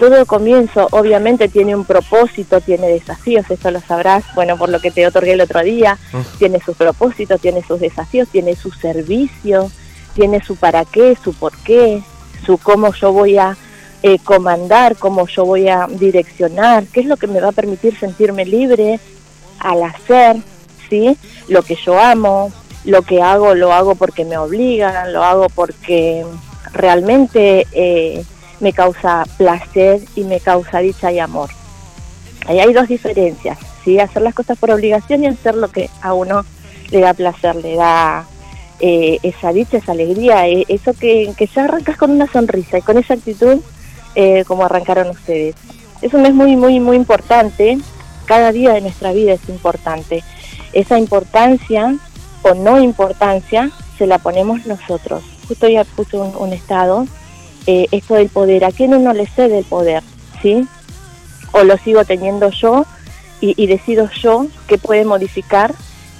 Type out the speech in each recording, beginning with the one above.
todo comienzo obviamente tiene un propósito, tiene desafíos, eso lo sabrás, bueno, por lo que te otorgué el otro día, tiene sus propósitos, tiene sus desafíos, tiene su servicio, tiene su para qué, su por qué, su cómo yo voy a eh, comandar, cómo yo voy a direccionar, qué es lo que me va a permitir sentirme libre al hacer, ¿sí? Lo que yo amo, lo que hago lo hago porque me obligan, lo hago porque realmente eh, me causa placer y me causa dicha y amor. Ahí hay dos diferencias, ¿sí? Hacer las cosas por obligación y hacer lo que a uno le da placer, le da eh, esa dicha, esa alegría, eh, eso que, que ya arrancas con una sonrisa y con esa actitud eh, como arrancaron ustedes. Es un mes muy, muy, muy importante, cada día de nuestra vida es importante. Esa importancia o no importancia se la ponemos nosotros. Justo ya puse un, estado, esto del poder, ¿a quién uno le cede el poder? ¿Sí? O lo sigo teniendo yo y, y decido yo que puede modificar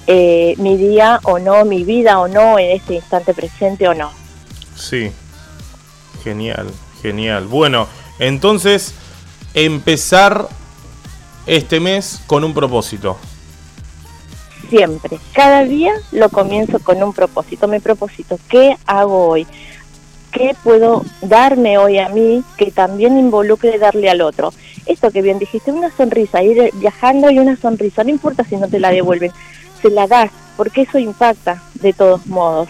eh, mi día o no, mi vida o no, en este instante presente o no. Sí, genial, genial. Bueno, entonces empezar este mes con un propósito. Siempre, cada día lo comienzo con un propósito. Mi propósito, ¿qué hago hoy? ¿Qué puedo darme hoy a mí que también involucre darle al otro? Esto que bien dijiste, una sonrisa, ir viajando y una sonrisa, no importa si no te la devuelven, se la das, porque eso impacta de todos modos,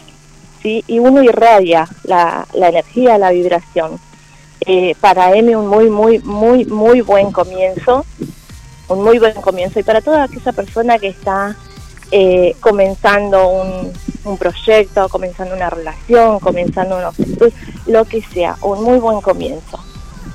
¿sí? Y uno irradia la, la energía, la vibración. Eh, para M un muy, muy, muy, muy buen comienzo, un muy buen comienzo. Y para toda aquella persona que está eh, comenzando un, un, proyecto, comenzando una relación, comenzando un lo que sea, un muy buen comienzo.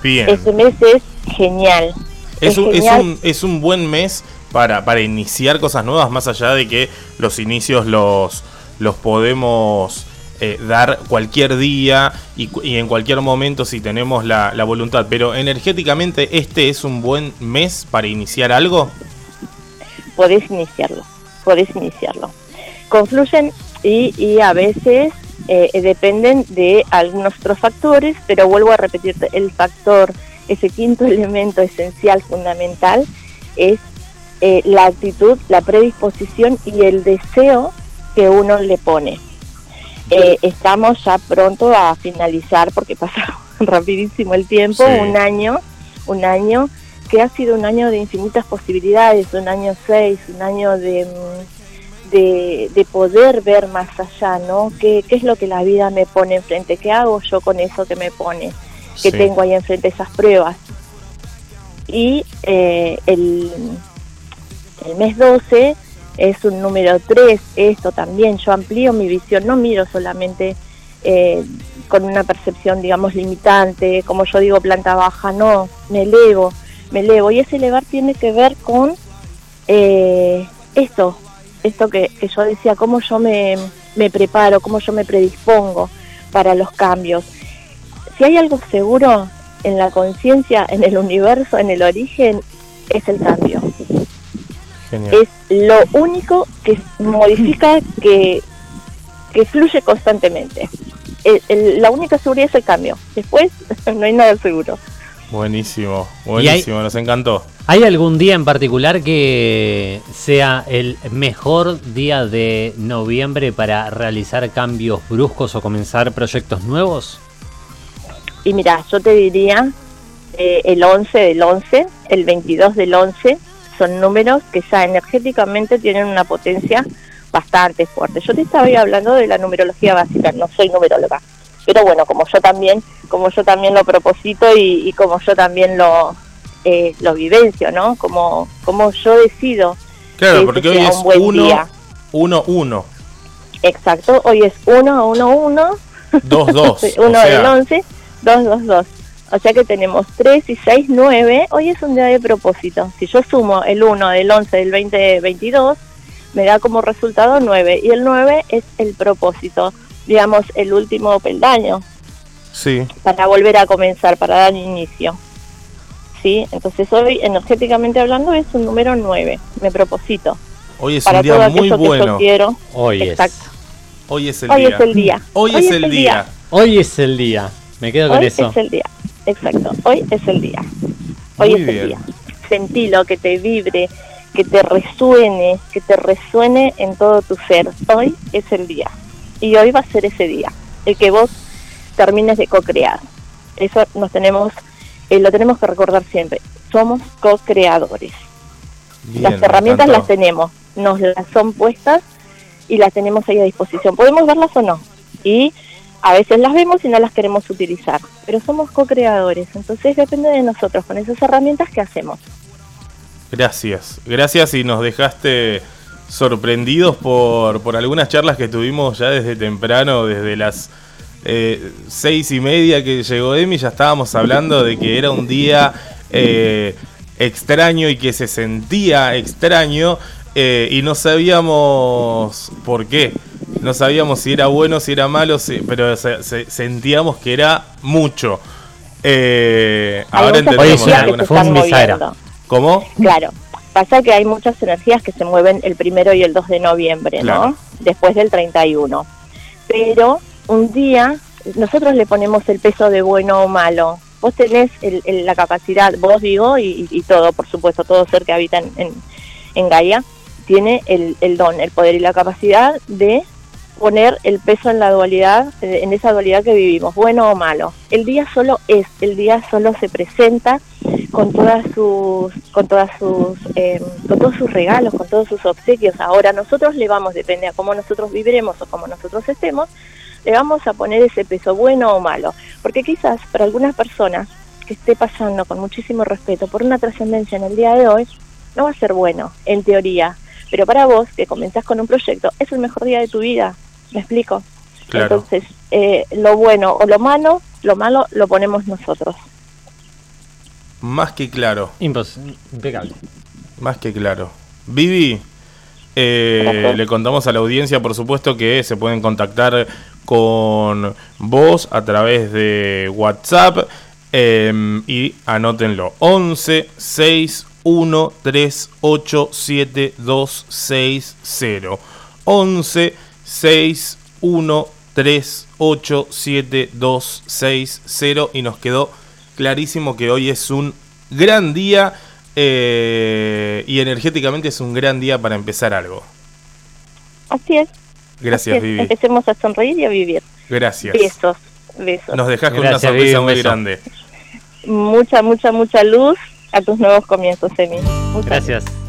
Bien. Este mes es genial. Es, un, es, un, es un buen mes para, para iniciar cosas nuevas, más allá de que los inicios los, los podemos eh, dar cualquier día y, en cualquier momento si tenemos la, la, voluntad. Pero energéticamente, ¿este es un buen mes para iniciar algo? Podés iniciarlo, podés iniciarlo. Confluyen y, y a veces eh, dependen de algunos otros factores, pero vuelvo a repetirte, el factor, ese quinto elemento esencial, fundamental, es eh, la actitud, la predisposición y el deseo que uno le pone. Eh, estamos ya pronto a finalizar porque pasa rapidísimo el tiempo, un año, un año que ha sido un año de infinitas posibilidades, un año seis, un año de, mm, de, de poder ver más allá, ¿no? ¿Qué, ¿Qué, es lo que la vida me pone enfrente? ¿Qué hago yo con eso que me pone? Que tengo ahí enfrente esas pruebas. Y eh, el el mes 12 es un número 3, esto también, yo amplío mi visión, no miro solamente eh, con una percepción, digamos, limitante, como yo digo, planta baja, no, me elevo, me elevo. Y ese elevar tiene que ver con eh, esto, esto que, que, yo decía, cómo yo me, me preparo, cómo yo me predispongo para los cambios. Si hay algo seguro en la conciencia, en el universo, en el origen, es el cambio. Es lo único que modifica, que, que fluye constantemente. la única seguridad es el cambio. Después no hay nada seguro. Buenísimo, buenísimo, nos encantó. ¿Hay algún día en particular que sea el mejor día de noviembre para realizar cambios bruscos o comenzar proyectos nuevos? Y mira, yo te diría eh, el 11 del 11, el 22 del 11, son números que ya energéticamente tienen una potencia bastante fuerte. Yo te estaba hablando de la numerología básica, no soy numeróloga, pero bueno, como yo también, como yo también lo proposito y, como yo también lo eh, lo vivencio, ¿no? Como como yo decido. Claro, porque hoy es 1 1 1. Exacto, hoy es 1 1 1 2 2. 1 del 11 2 2 2. O sea que tenemos 3 y 6, 9. Hoy es un día de propósito. Si yo sumo el 1 del 11 del 2022, me da como resultado 9. Y el 9 es el propósito, digamos, el último peldaño. Sí. Para volver a comenzar, para dar inicio. ¿Sí? Entonces hoy, energéticamente hablando, es un número 9. Me propósito. Hoy es un día muy bueno. quiero. Hoy Exacto. es. Hoy es el hoy día. Es el día. Hoy, es, el día. Hoy es el día. Me quedo con hoy eso. Es el día. exacto. Hoy es el día. Hoy es el día. Sentilo, que te vibre, que te resuene, que te resuene en todo tu ser. Hoy es el día. Y hoy va a ser ese día, el que vos termines de co-crear. Eso nos tenemos, eh, lo tenemos que recordar siempre. Somos co-creadores. las herramientas las tenemos, nos las son puestas y las tenemos ahí a disposición. Podemos verlas o no. Y a veces las vemos y no las queremos utilizar, pero somos co-creadores, entonces depende de nosotros con esas herramientas que hacemos. Gracias, gracias y nos dejaste sorprendidos por, por algunas charlas que tuvimos ya desde temprano, desde las eh, seis y media que llegó Emi, ya estábamos hablando de que era un día eh, extraño y que se sentía extraño eh, y no sabíamos por qué. No sabíamos si era bueno, si era malo, pero sentíamos que era mucho. Eh, ahora entendemos algunas cosas. ¿Cómo? Claro. Pasa que hay muchas energías que se mueven el primero y el 2 de noviembre, ¿no? Después del 31. Pero un día nosotros le ponemos el peso de bueno o malo. Vos tenés la capacidad, vos digo, y, todo, por supuesto, todo ser que habita en, en, Gaia, tiene el, el, don, el poder y la capacidad de poner el peso en la dualidad, eh, en esa dualidad que vivimos, bueno o malo. El día solo es, el día solo se presenta con todas sus, con todas sus, eh, con todos sus regalos, con todos sus obsequios. Ahora nosotros le vamos, depende a cómo nosotros viviremos o cómo nosotros estemos, le vamos a poner ese peso bueno o malo, porque quizás para algunas personas que esté pasando con muchísimo respeto por una trascendencia en el día de hoy, no va a ser bueno, en teoría, pero para vos, que comenzás con un proyecto, es el mejor día de tu vida, ¿Me explico? Entonces, eh, lo bueno o lo malo, lo malo lo ponemos nosotros. Más que claro. impecable. Más que claro. Vivi, eh, le contamos a la audiencia, por supuesto, que se pueden contactar con vos a través de WhatsApp. Em, y anótenlo: 11 6 1 3 8 7 2 6 0. 11 6, 1, 3, 8, 7, 2, 6, 0 y nos quedó clarísimo que hoy es un gran día eh, y energéticamente es un gran día para empezar algo. Así es. Gracias, Vivi. Empecemos a sonreír y a vivir. Gracias. Besos, besos. Nos dejas con una sonrisa muy grande. Mucha, mucha, mucha luz a tus nuevos comienzos, Emi. Muchas gracias.